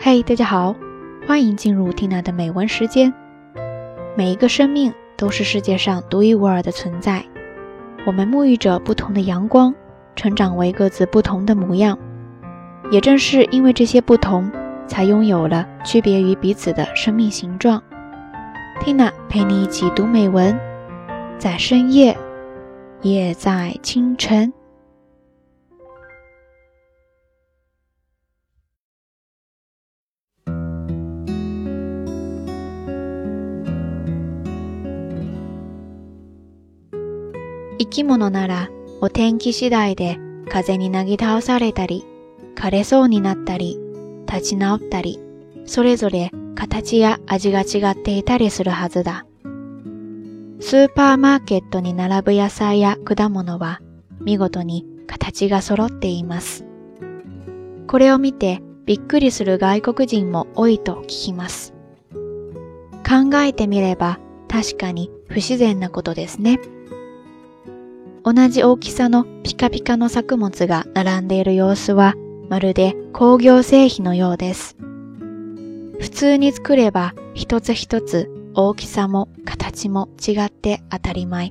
嘿，大家好，欢迎进入 Tina 的美文时间。每一个生命都是世界上独一无二的存在，我们沐浴着不同的阳光，成长为各自不同的模样。也正是因为这些不同，才拥有了区别于彼此的生命形状。缇娜陪你一起读美文，在深夜，也在清晨。生き物ならお天気次第で風になぎ倒されたり、枯れそうになったり、立ち直ったり、それぞれ形や味が違っていたりするはずだ。スーパーマーケットに並ぶ野菜や果物は見事に形が揃っています。これを見てびっくりする外国人も多いと聞きます。考えてみれば確かに不自然なことですね。同じ大きさのピカピカの作物が並んでいる様子はまるで工業製品のようです。普通に作れば一つ一つ大きさも形も違って当たり前。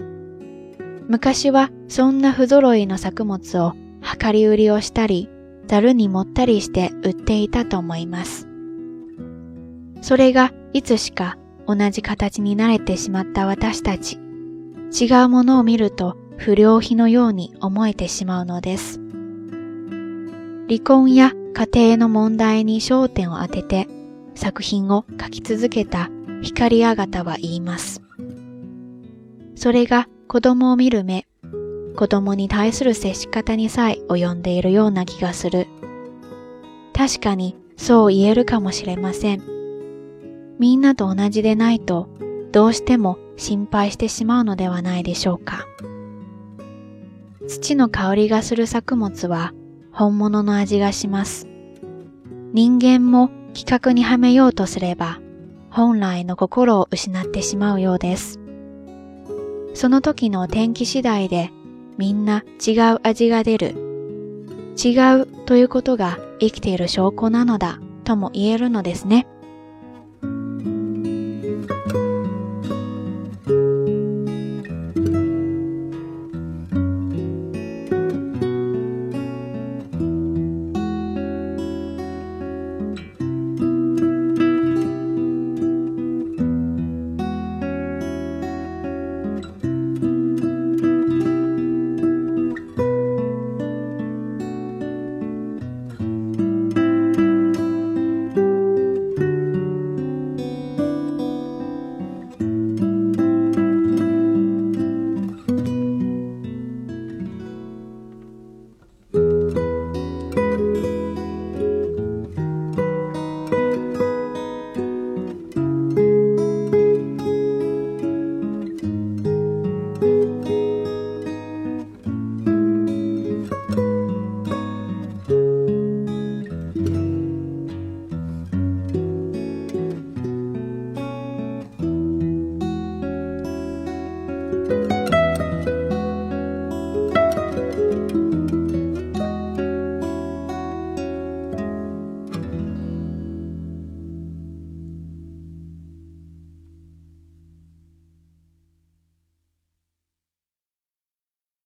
昔はそんな不揃いの作物を量り売りをしたり、ざるに盛ったりして売っていたと思います。それがいつしか同じ形に慣れてしまった私たち。違うものを見ると不良品のように思えてしまうのです。離婚や家庭の問題に焦点を当てて作品を書き続けた光あがたは言います。それが子供を見る目、子供に対する接し方にさえ及んでいるような気がする。確かにそう言えるかもしれません。みんなと同じでないとどうしても心配してしまうのではないでしょうか。土の香りがする作物は本物の味がします。人間も規格にはめようとすれば本来の心を失ってしまうようです。その時の天気次第でみんな違う味が出る。違うということが生きている証拠なのだとも言えるのですね。